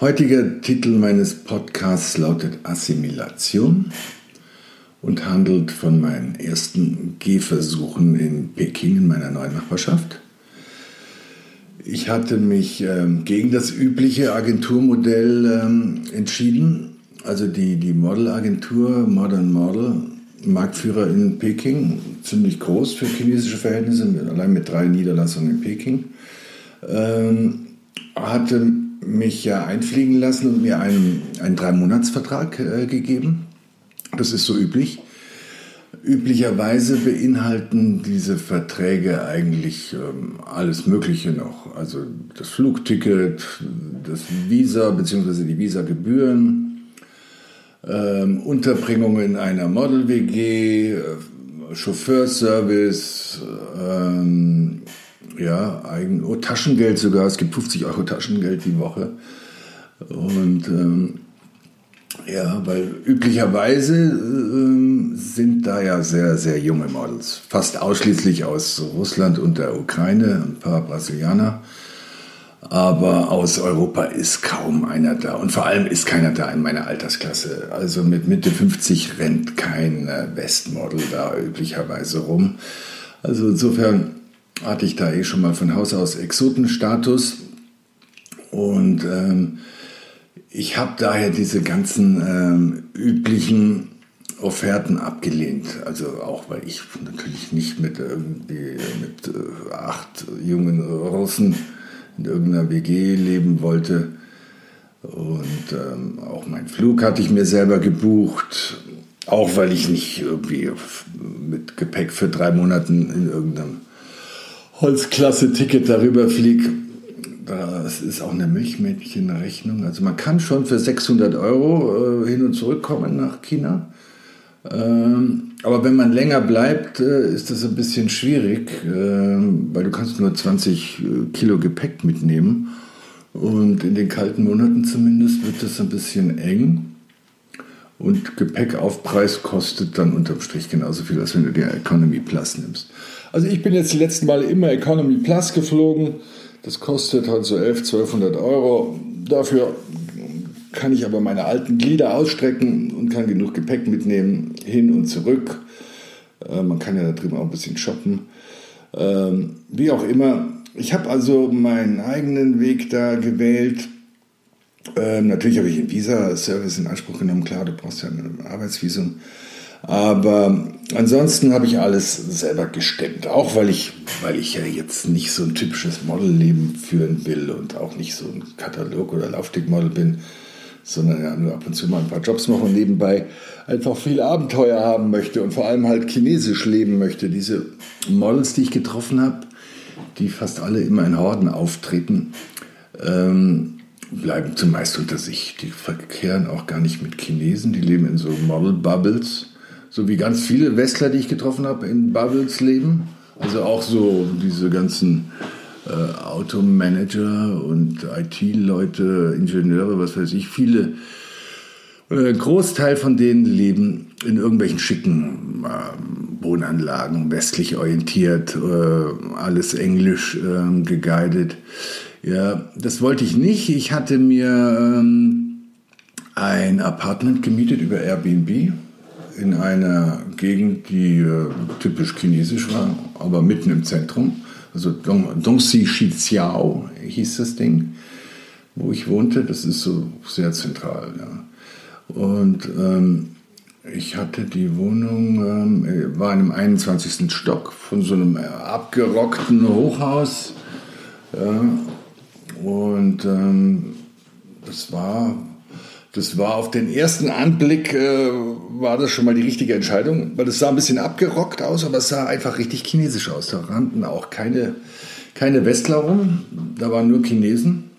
Heutiger Titel meines Podcasts lautet Assimilation und handelt von meinen ersten Gehversuchen in Peking in meiner neuen Nachbarschaft. Ich hatte mich ähm, gegen das übliche Agenturmodell ähm, entschieden, also die, die Modelagentur Modern Model, Marktführer in Peking, ziemlich groß für chinesische Verhältnisse, allein mit drei Niederlassungen in Peking, ähm, hatte mich ja einfliegen lassen und mir einen, einen Drei-Monats-Vertrag äh, gegeben. Das ist so üblich. Üblicherweise beinhalten diese Verträge eigentlich ähm, alles Mögliche noch. Also das Flugticket, das Visa bzw. die Visagebühren, ähm, Unterbringung in einer Model-WG, äh, Chauffeurservice, ähm, ja, eigen, oh, Taschengeld sogar. Es gibt 50 Euro Taschengeld die Woche. Und ähm, ja, weil üblicherweise ähm, sind da ja sehr, sehr junge Models. Fast ausschließlich aus Russland und der Ukraine, ein paar Brasilianer. Aber aus Europa ist kaum einer da. Und vor allem ist keiner da in meiner Altersklasse. Also mit Mitte 50 rennt kein Westmodel da üblicherweise rum. Also insofern hatte ich da eh schon mal von Haus aus Exotenstatus. Und ähm, ich habe daher diese ganzen ähm, üblichen Offerten abgelehnt. Also auch, weil ich natürlich nicht mit irgendwie mit äh, acht jungen Russen in irgendeiner WG leben wollte. Und ähm, auch meinen Flug hatte ich mir selber gebucht. Auch weil ich nicht irgendwie mit Gepäck für drei Monate in irgendeinem Holzklasse-Ticket darüber fliege, das ist auch eine Milchmädchenrechnung. Also man kann schon für 600 Euro äh, hin und zurück kommen nach China. Ähm, aber wenn man länger bleibt, äh, ist das ein bisschen schwierig, äh, weil du kannst nur 20 äh, Kilo Gepäck mitnehmen. Und in den kalten Monaten zumindest wird das ein bisschen eng. Und Gepäckaufpreis kostet dann unterm Strich genauso viel, als wenn du dir Economy Plus nimmst. Also ich bin jetzt die letzten Male immer Economy Plus geflogen. Das kostet halt so 11, 1200 Euro. Dafür kann ich aber meine alten Glieder ausstrecken und kann genug Gepäck mitnehmen, hin und zurück. Äh, man kann ja da drüben auch ein bisschen shoppen. Ähm, wie auch immer, ich habe also meinen eigenen Weg da gewählt. Ähm, natürlich habe ich einen Visa-Service in Anspruch genommen. Klar, du brauchst ja ein Arbeitsvisum. Aber ansonsten habe ich alles selber gestemmt. Auch weil ich, weil ich ja jetzt nicht so ein typisches Modelleben führen will und auch nicht so ein Katalog- oder Laufstegmodel bin, sondern ja nur ab und zu mal ein paar Jobs mache und nebenbei einfach viel Abenteuer haben möchte und vor allem halt chinesisch leben möchte. Diese Models, die ich getroffen habe, die fast alle immer in Horden auftreten, ähm, bleiben zumeist unter sich. Die verkehren auch gar nicht mit Chinesen, die leben in so Model-Bubbles so wie ganz viele Westler, die ich getroffen habe, in Bubbles leben. Also auch so diese ganzen äh, Automanager und IT-Leute, Ingenieure, was weiß ich, viele. Ein äh, Großteil von denen leben in irgendwelchen schicken äh, Wohnanlagen, westlich orientiert, äh, alles englisch ähm, geguidet. Ja, das wollte ich nicht. Ich hatte mir ähm, ein Apartment gemietet über Airbnb in einer Gegend, die äh, typisch chinesisch war, aber mitten im Zentrum. Also Dong, Dongxi Shijiao hieß das Ding, wo ich wohnte. Das ist so sehr zentral. Ja. Und ähm, ich hatte die Wohnung, ähm, war in einem 21. Stock von so einem abgerockten Hochhaus. Ja. Und ähm, das war das war auf den ersten Anblick, äh, war das schon mal die richtige Entscheidung, weil es sah ein bisschen abgerockt aus, aber es sah einfach richtig chinesisch aus. Da rannten auch keine, keine Westler rum, da waren nur Chinesen.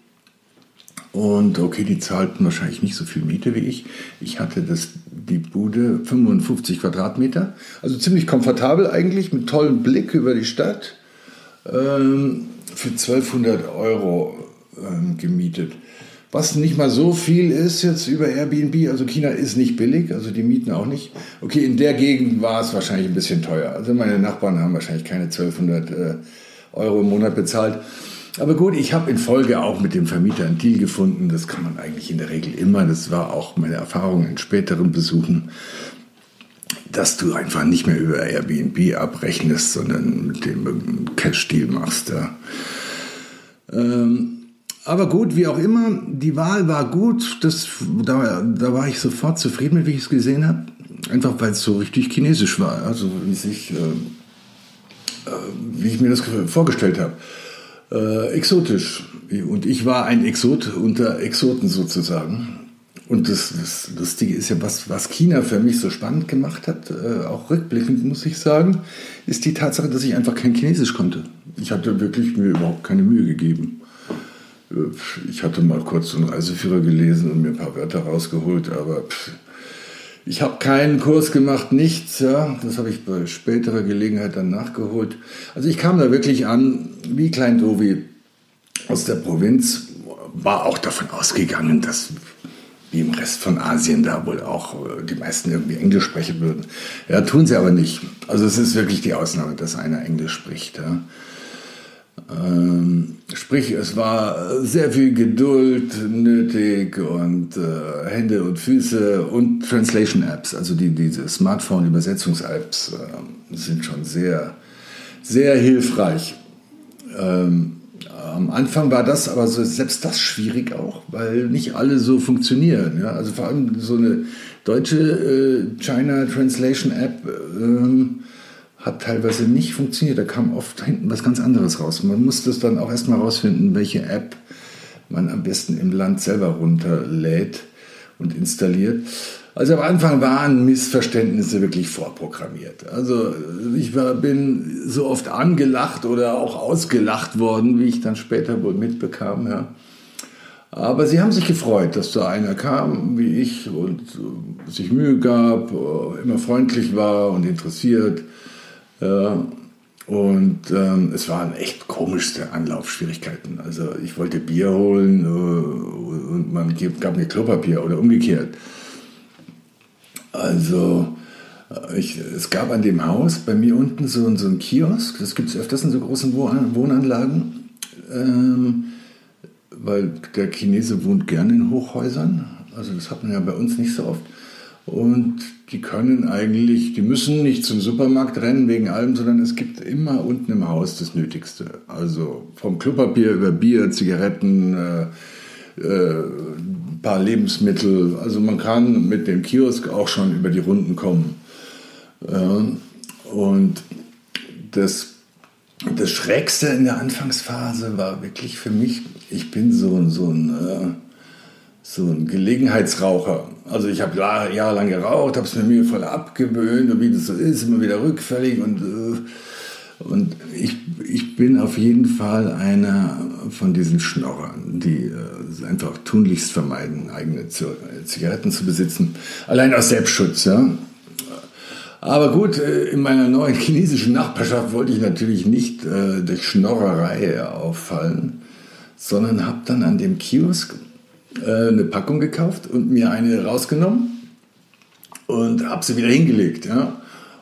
Und okay, die zahlten wahrscheinlich nicht so viel Miete wie ich. Ich hatte das, die Bude 55 Quadratmeter, also ziemlich komfortabel eigentlich, mit tollem Blick über die Stadt, ähm, für 1200 Euro ähm, gemietet. Was nicht mal so viel ist jetzt über Airbnb. Also China ist nicht billig, also die Mieten auch nicht. Okay, in der Gegend war es wahrscheinlich ein bisschen teuer. Also meine Nachbarn haben wahrscheinlich keine 1200 äh, Euro im Monat bezahlt. Aber gut, ich habe in Folge auch mit dem Vermieter einen Deal gefunden. Das kann man eigentlich in der Regel immer. Das war auch meine Erfahrung in späteren Besuchen, dass du einfach nicht mehr über Airbnb abrechnest, sondern mit dem Cash-Deal machst. Ja. Ähm, aber gut, wie auch immer, die Wahl war gut. Das, da, da war ich sofort zufrieden mit, wie ich es gesehen habe. Einfach weil es so richtig chinesisch war. Also wie, sich, äh, äh, wie ich mir das vorgestellt habe. Äh, exotisch. Und ich war ein Exot unter Exoten sozusagen. Und das, das Lustige ist ja, was, was China für mich so spannend gemacht hat, äh, auch rückblickend muss ich sagen, ist die Tatsache, dass ich einfach kein Chinesisch konnte. Ich hatte wirklich mir überhaupt keine Mühe gegeben. Ich hatte mal kurz so einen Reiseführer gelesen und mir ein paar Wörter rausgeholt, aber ich habe keinen Kurs gemacht, nichts. Ja, das habe ich bei späterer Gelegenheit dann nachgeholt. Also ich kam da wirklich an, wie Klein Dovi aus der Provinz, war auch davon ausgegangen, dass wie im Rest von Asien da wohl auch äh, die meisten irgendwie Englisch sprechen würden. Ja, tun sie aber nicht. Also es ist wirklich die Ausnahme, dass einer Englisch spricht. Ja. Ähm, sprich, es war sehr viel Geduld nötig und äh, Hände und Füße und Translation-Apps, also die, diese Smartphone-Übersetzungs-Apps äh, sind schon sehr, sehr hilfreich. Ähm, am Anfang war das aber so, selbst das schwierig auch, weil nicht alle so funktionieren. Ja? Also vor allem so eine deutsche äh, China Translation App. Ähm, hat teilweise nicht funktioniert. Da kam oft hinten was ganz anderes raus. Man musste es dann auch erstmal rausfinden, welche App man am besten im Land selber runterlädt und installiert. Also am Anfang waren Missverständnisse wirklich vorprogrammiert. Also ich war, bin so oft angelacht oder auch ausgelacht worden, wie ich dann später wohl mitbekam. Ja. Aber sie haben sich gefreut, dass da einer kam wie ich und sich Mühe gab, immer freundlich war und interessiert. Ja, und ähm, es waren echt komischste Anlaufschwierigkeiten. Also ich wollte Bier holen äh, und man gab mir Klopapier oder umgekehrt. Also äh, ich, es gab an dem Haus bei mir unten so, so einen Kiosk. Das gibt es öfters in so großen Wohnanlagen. Ähm, weil der Chinese wohnt gerne in Hochhäusern. Also das hat man ja bei uns nicht so oft. Und die können eigentlich, die müssen nicht zum Supermarkt rennen wegen allem, sondern es gibt immer unten im Haus das Nötigste. Also vom Klopapier über Bier, Zigaretten, äh, äh, ein paar Lebensmittel. Also man kann mit dem Kiosk auch schon über die Runden kommen. Äh, und das, das Schrägste in der Anfangsphase war wirklich für mich, ich bin so, so ein äh, so ein Gelegenheitsraucher. Also ich habe jahrelang geraucht, habe es mir mühevoll abgewöhnt und wie das so ist, immer wieder rückfällig und, äh, und ich, ich bin auf jeden Fall einer von diesen Schnorrern, die äh, einfach tunlichst vermeiden, eigene Zigaretten zu besitzen. Allein aus Selbstschutz, ja. Aber gut, äh, in meiner neuen chinesischen Nachbarschaft wollte ich natürlich nicht durch Schnorrerei auffallen, sondern habe dann an dem Kiosk äh, eine Packung gekauft und mir eine rausgenommen und habe sie wieder hingelegt. Ja.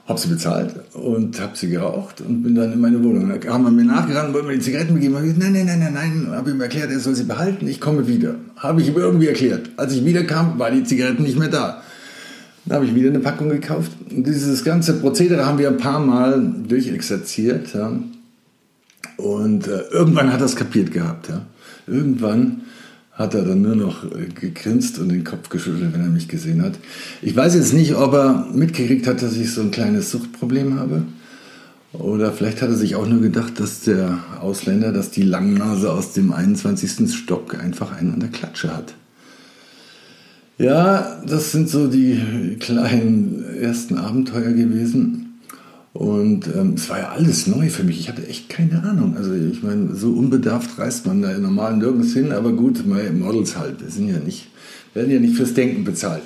Habe sie bezahlt und habe sie geraucht und bin dann in meine Wohnung. Da haben wir mir nachgerannt, wollten mir die Zigaretten begeben. Hab gesagt, nein, nein, nein, nein, nein. Habe ihm erklärt, er soll sie behalten, ich komme wieder. Habe ich ihm irgendwie erklärt. Als ich wiederkam, war die Zigaretten nicht mehr da. Dann habe ich wieder eine Packung gekauft. Und dieses ganze Prozedere haben wir ein paar Mal durchexerziert. Ja. Und äh, irgendwann hat er es kapiert gehabt. Ja. Irgendwann hat er dann nur noch äh, gegrinst und den Kopf geschüttelt, wenn er mich gesehen hat. Ich weiß jetzt nicht, ob er mitgekriegt hat, dass ich so ein kleines Suchtproblem habe. Oder vielleicht hat er sich auch nur gedacht, dass der Ausländer, dass die Langnase aus dem 21. Stock einfach einen an der Klatsche hat. Ja, das sind so die kleinen ersten Abenteuer gewesen. Und ähm, es war ja alles neu für mich. Ich hatte echt keine Ahnung. Also ich meine, so unbedarft reist man da normal nirgends hin, aber gut, Models halt, sind ja nicht, werden ja nicht fürs Denken bezahlt.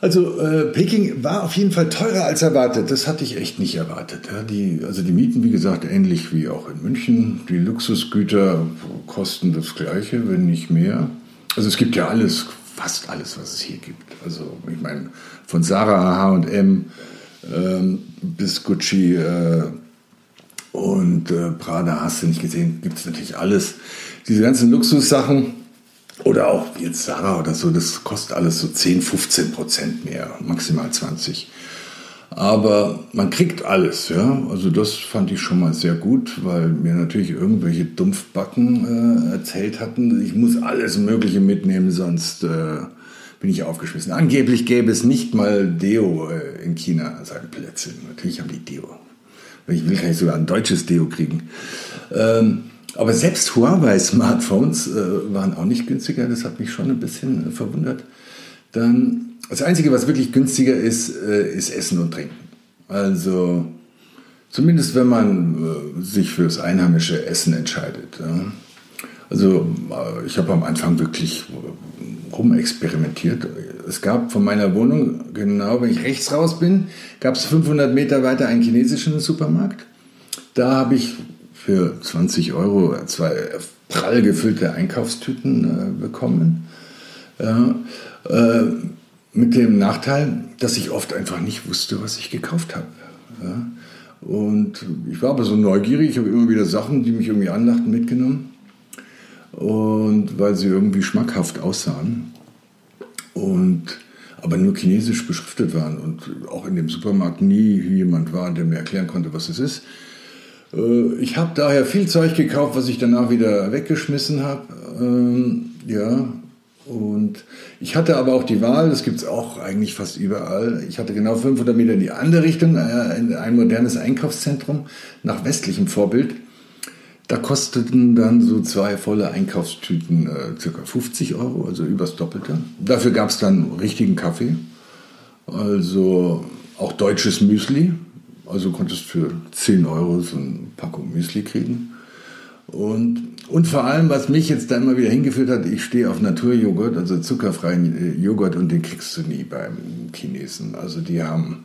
Also äh, Peking war auf jeden Fall teurer als erwartet. Das hatte ich echt nicht erwartet. Ja, die, also die Mieten, wie gesagt, ähnlich wie auch in München. Die Luxusgüter kosten das gleiche, wenn nicht mehr. Also es gibt ja alles, fast alles, was es hier gibt. Also ich meine, von Sarah, H&M ähm, bis Gucci äh, und äh, Prada hast du nicht gesehen, gibt es natürlich alles. Diese ganzen Luxussachen oder auch jetzt Sarah oder so, das kostet alles so 10, 15 Prozent mehr, maximal 20. Aber man kriegt alles, ja. Also das fand ich schon mal sehr gut, weil mir natürlich irgendwelche Dumpfbacken äh, erzählt hatten, ich muss alles Mögliche mitnehmen, sonst äh, bin ich aufgeschmissen. Angeblich gäbe es nicht mal Deo äh, in China, sagen Plätze. Natürlich haben die Deo. Wenn ich will, kann ich sogar ein deutsches Deo kriegen. Ähm, aber selbst Huawei-Smartphones äh, waren auch nicht günstiger. Das hat mich schon ein bisschen äh, verwundert. Dann das Einzige, was wirklich günstiger ist, äh, ist Essen und Trinken. Also zumindest wenn man äh, sich fürs einheimische Essen entscheidet. Also äh, ich habe am Anfang wirklich rumexperimentiert. Es gab von meiner Wohnung, genau wenn ich rechts raus bin, gab es 500 Meter weiter einen chinesischen Supermarkt. Da habe ich für 20 Euro zwei prall gefüllte Einkaufstüten bekommen. Ja, äh, mit dem Nachteil, dass ich oft einfach nicht wusste, was ich gekauft habe. Ja? Und ich war aber so neugierig, ich habe immer wieder Sachen, die mich irgendwie anlachten, mitgenommen. Und weil sie irgendwie schmackhaft aussahen. Und aber nur chinesisch beschriftet waren und auch in dem Supermarkt nie jemand war, der mir erklären konnte, was es ist. Äh, ich habe daher viel Zeug gekauft, was ich danach wieder weggeschmissen habe. Ähm, ja, und ich hatte aber auch die Wahl, das gibt es auch eigentlich fast überall. Ich hatte genau 500 Meter in die andere Richtung, äh, in ein modernes Einkaufszentrum nach westlichem Vorbild. Da kosteten dann so zwei volle Einkaufstüten äh, circa 50 Euro, also übers Doppelte. Dafür gab es dann richtigen Kaffee, also auch deutsches Müsli. Also konntest für 10 Euro so eine Packung Müsli kriegen. Und, und vor allem, was mich jetzt da immer wieder hingeführt hat, ich stehe auf Naturjoghurt, also zuckerfreien äh, Joghurt und den kriegst du nie beim Chinesen. Also die haben,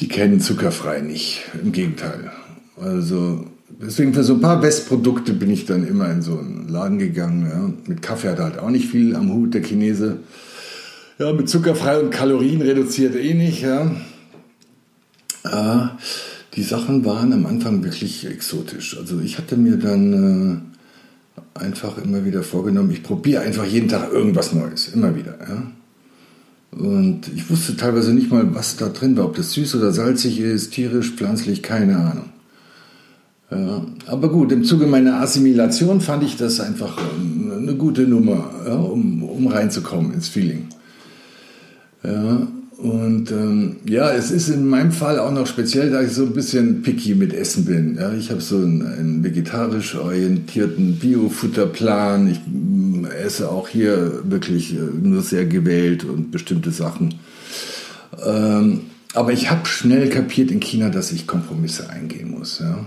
die kennen zuckerfrei nicht, im Gegenteil. Also deswegen für so ein paar Westprodukte bin ich dann immer in so einen Laden gegangen. Ja. Mit Kaffee hat er halt auch nicht viel am Hut, der Chinese. Ja, mit zuckerfrei und Kalorien reduziert eh nicht. Ja. Äh, die Sachen waren am Anfang wirklich exotisch. Also ich hatte mir dann äh, einfach immer wieder vorgenommen, ich probiere einfach jeden Tag irgendwas Neues, immer wieder. Ja? Und ich wusste teilweise nicht mal, was da drin war, ob das süß oder salzig ist, tierisch, pflanzlich, keine Ahnung. Ja, aber gut, im Zuge meiner Assimilation fand ich das einfach ähm, eine gute Nummer, ja, um, um reinzukommen ins Feeling. Ja, und ähm, ja, es ist in meinem Fall auch noch speziell, da ich so ein bisschen picky mit Essen bin. Ja, ich habe so einen, einen, vegetarisch orientierten Bio-Futterplan. Ich mm, esse auch hier wirklich äh, nur sehr gewählt und bestimmte Sachen. Ähm, aber ich habe schnell kapiert in China, dass ich Kompromisse eingehen muss. Ja.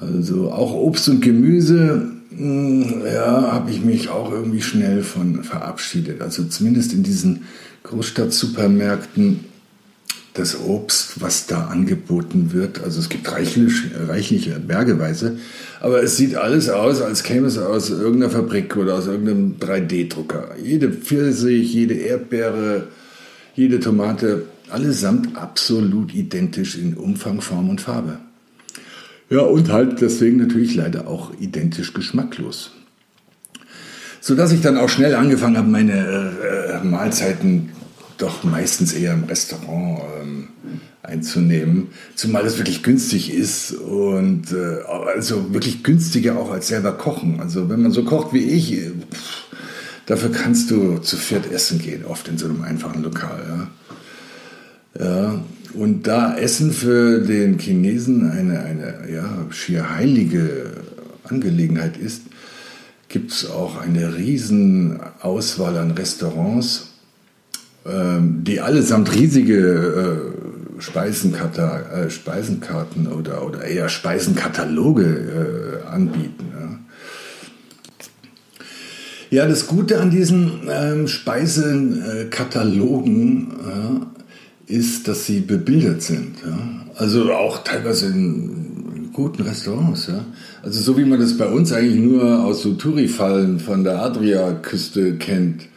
Also auch Obst und Gemüse, mm, ja, habe ich mich auch irgendwie schnell von verabschiedet. Also zumindest in diesen Großstadtsupermärkten das Obst, was da angeboten wird. Also es gibt reichlich, reichlich bergeweise, aber es sieht alles aus, als käme es aus irgendeiner Fabrik oder aus irgendeinem 3D-Drucker. Jede Pfirsich, jede Erdbeere, jede Tomate, allesamt absolut identisch in Umfang, Form und Farbe. Ja, und halt deswegen natürlich leider auch identisch geschmacklos. Sodass ich dann auch schnell angefangen habe, meine äh, Mahlzeiten doch meistens eher im Restaurant ähm, einzunehmen, zumal es wirklich günstig ist und äh, also wirklich günstiger auch als selber kochen. Also wenn man so kocht wie ich, pff, dafür kannst du zu viert essen gehen, oft in so einem einfachen Lokal. Ja. ja. Und da Essen für den Chinesen eine, eine ja, schier heilige Angelegenheit ist, gibt es auch eine riesen Auswahl an Restaurants, ähm, die allesamt riesige Speisenkata, äh, Speisenkarten oder, oder eher Speisenkataloge äh, anbieten. Ja. Ja, das Gute an diesen ähm, Speisekatalogen äh, ist, dass sie bebildert sind. Ja? Also auch teilweise in guten Restaurants. Ja? Also so wie man das bei uns eigentlich nur aus so Touri-Fallen von der Adria-Küste kennt.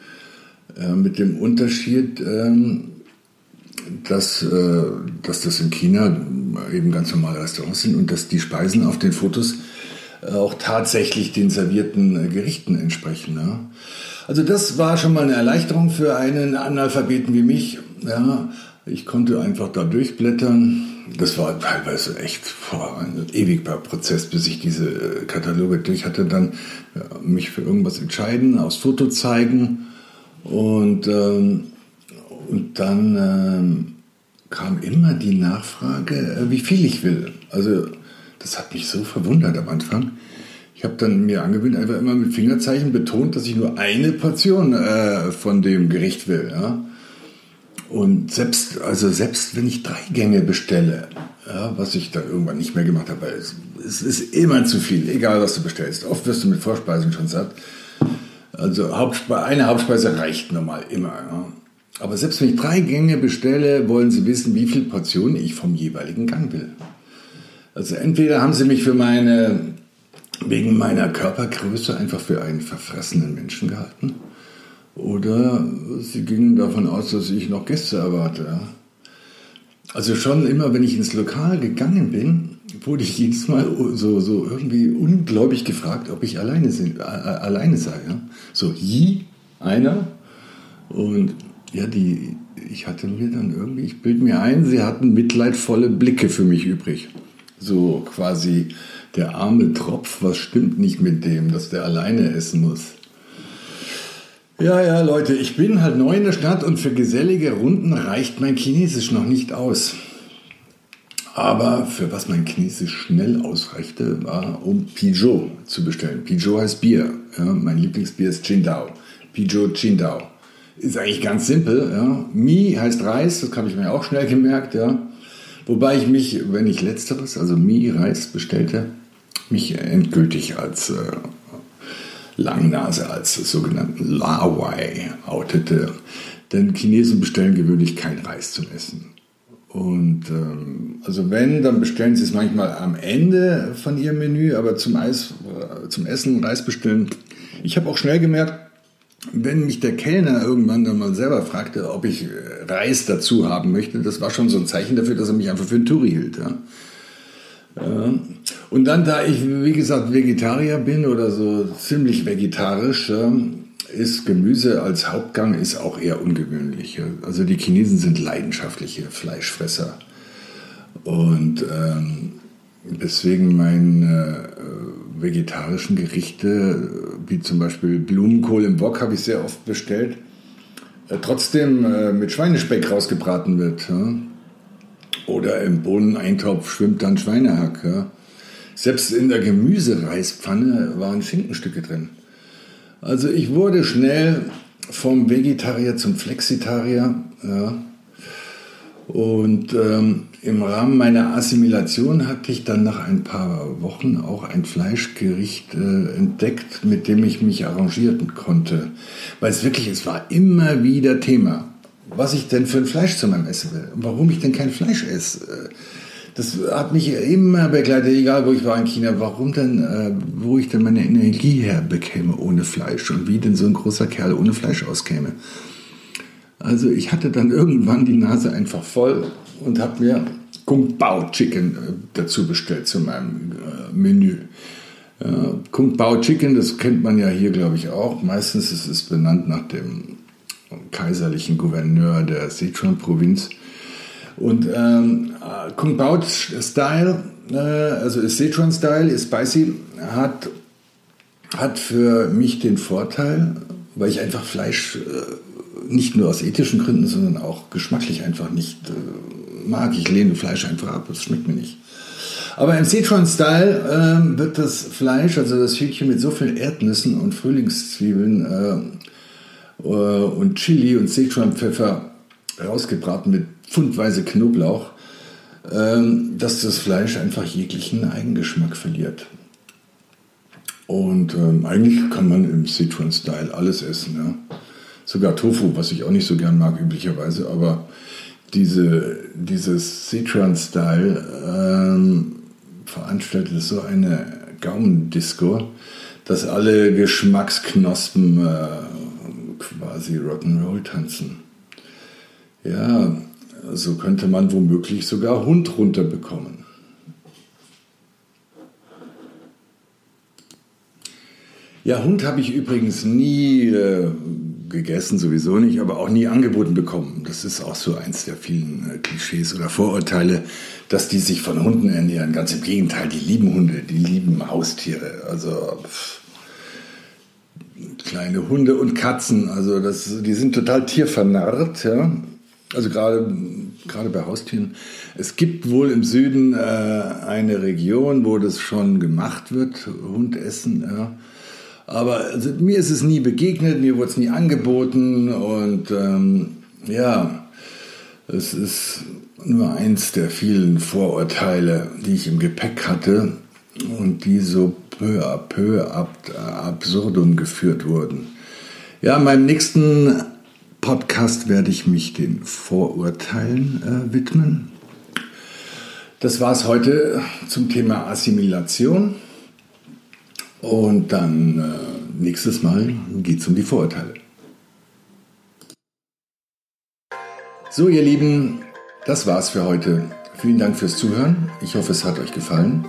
Äh, mit dem Unterschied, ähm, dass, äh, dass das in China eben ganz normale Restaurants sind und dass die Speisen auf den Fotos auch tatsächlich den servierten äh, Gerichten entsprechen. Ja. Also das war schon mal eine Erleichterung für einen Analphabeten wie mich. Ja. Ich konnte einfach da durchblättern. Das war teilweise echt ein ewiger Prozess, bis ich diese äh, Kataloge durch hatte. Dann ja, mich für irgendwas entscheiden, aufs Foto zeigen und, ähm, und dann ähm, kam immer die Nachfrage, äh, wie viel ich will. Also das hat mich so verwundert am Anfang. Ich habe dann mir angewöhnt, einfach immer mit Fingerzeichen betont, dass ich nur eine Portion äh, von dem Gericht will. Ja? Und selbst, also selbst wenn ich drei Gänge bestelle, ja, was ich dann irgendwann nicht mehr gemacht habe, es, es ist immer zu viel, egal was du bestellst. Oft wirst du mit Vorspeisen schon satt. Also Hauptspe eine Hauptspeise reicht normal immer. Ja. Aber selbst wenn ich drei Gänge bestelle, wollen sie wissen, wie viele Portionen ich vom jeweiligen Gang will. Also entweder haben sie mich für meine, wegen meiner Körpergröße einfach für einen verfressenen Menschen gehalten, oder sie gingen davon aus, dass ich noch Gäste erwarte. Also schon immer, wenn ich ins Lokal gegangen bin, wurde ich jedes Mal so, so irgendwie ungläubig gefragt, ob ich alleine, sind, alleine sei. Ja? So, je, einer. Und ja, die, ich hatte mir dann irgendwie, ich bilde mir ein, sie hatten mitleidvolle Blicke für mich übrig. So quasi der arme Tropf, was stimmt nicht mit dem, dass der alleine essen muss. Ja, ja, Leute, ich bin halt neu in der Stadt und für gesellige Runden reicht mein Chinesisch noch nicht aus. Aber für was mein Chinesisch schnell ausreichte, war, um Pijot zu bestellen. Pijot heißt Bier. Ja, mein Lieblingsbier ist Qingdao. Pijot Qingdao. Ist eigentlich ganz simpel. Ja. Mi heißt Reis, das habe ich mir auch schnell gemerkt. Ja. Wobei ich mich, wenn ich letzteres, also Mi-Reis bestellte, mich endgültig als äh, Langnase, als sogenannten Lawai outete. Denn Chinesen bestellen gewöhnlich kein Reis zum Essen. Und ähm, also wenn, dann bestellen sie es manchmal am Ende von ihrem Menü, aber zum, Eis, äh, zum Essen Reis bestellen. Ich habe auch schnell gemerkt, wenn mich der Kellner irgendwann dann mal selber fragte, ob ich äh, Reis dazu haben möchte, das war schon so ein Zeichen dafür, dass er mich einfach für einen Touri hielt. Ja. Und dann, da ich, wie gesagt, Vegetarier bin oder so ziemlich vegetarisch, ist Gemüse als Hauptgang ist auch eher ungewöhnlich. Also die Chinesen sind leidenschaftliche Fleischfresser. Und ähm, deswegen meine äh, vegetarischen Gerichte, wie zum Beispiel Blumenkohl im Wok, habe ich sehr oft bestellt, äh, trotzdem äh, mit Schweinespeck rausgebraten wird. Ja? Oder im Bohneneintopf schwimmt dann Schweinehack. Ja? Selbst in der Gemüsereispfanne waren Schinkenstücke drin. Also ich wurde schnell vom Vegetarier zum Flexitarier. Ja. Und ähm, im Rahmen meiner Assimilation hatte ich dann nach ein paar Wochen auch ein Fleischgericht äh, entdeckt, mit dem ich mich arrangieren konnte. Weil es wirklich, es war immer wieder Thema, was ich denn für ein Fleisch zu meinem Essen will und warum ich denn kein Fleisch esse. Das hat mich immer begleitet, egal wo ich war in China. Warum denn, äh, wo ich denn meine Energie herbekäme ohne Fleisch und wie denn so ein großer Kerl ohne Fleisch auskäme. Also ich hatte dann irgendwann die Nase einfach voll und habe mir Kung Pao Chicken äh, dazu bestellt zu meinem äh, Menü. Ja, Kung Pao Chicken, das kennt man ja hier, glaube ich, auch. Meistens ist es benannt nach dem kaiserlichen Gouverneur der Sichuan-Provinz. Und ähm, Kung Pao Style, äh, also Sichuan Style, ist spicy, hat, hat für mich den Vorteil, weil ich einfach Fleisch äh, nicht nur aus ethischen Gründen, sondern auch geschmacklich einfach nicht äh, mag. Ich lehne Fleisch einfach ab, das schmeckt mir nicht. Aber im Sichuan-Style äh, wird das Fleisch, also das Hühnchen mit so vielen Erdnüssen und Frühlingszwiebeln äh, äh und Chili und Sichuan-Pfeffer rausgebraten mit pfundweise Knoblauch ähm, dass das Fleisch einfach jeglichen Eigengeschmack verliert. Und ähm, eigentlich kann man im Sichuan-Style alles essen. Ja? Sogar Tofu, was ich auch nicht so gern mag üblicherweise, aber diese, dieses Sichuan-Style ähm, veranstaltet so eine Gaumendisco, dass alle Geschmacksknospen äh, quasi Rock'n'Roll tanzen. Ja, so könnte man womöglich sogar Hund runterbekommen. Ja, Hund habe ich übrigens nie äh, gegessen, sowieso nicht, aber auch nie angeboten bekommen. Das ist auch so eins der vielen äh, Klischees oder Vorurteile, dass die sich von Hunden ernähren. Ganz im Gegenteil, die lieben Hunde, die lieben Haustiere. Also pff, kleine Hunde und Katzen, also das, die sind total tiervernarrt, ja. Also gerade gerade bei Haustieren. Es gibt wohl im Süden äh, eine Region, wo das schon gemacht wird, Hundessen. Ja. Aber also, mir ist es nie begegnet, mir wurde es nie angeboten und ähm, ja, es ist nur eins der vielen Vorurteile, die ich im Gepäck hatte und die so peu à peu ab absurdum geführt wurden. Ja, in meinem nächsten Podcast werde ich mich den Vorurteilen äh, widmen. Das war es heute zum Thema Assimilation. Und dann äh, nächstes Mal geht es um die Vorurteile. So, ihr Lieben, das war's für heute. Vielen Dank fürs Zuhören. Ich hoffe, es hat euch gefallen.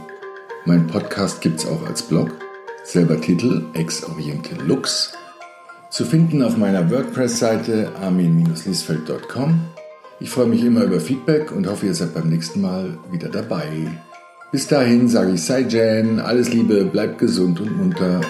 Mein Podcast gibt es auch als Blog. Selber Titel Ex Oriente Lux. Zu finden auf meiner WordPress-Seite armin-liesfeld.com. Ich freue mich immer über Feedback und hoffe, ihr seid beim nächsten Mal wieder dabei. Bis dahin sage ich Sei Jan, alles Liebe, bleibt gesund und munter.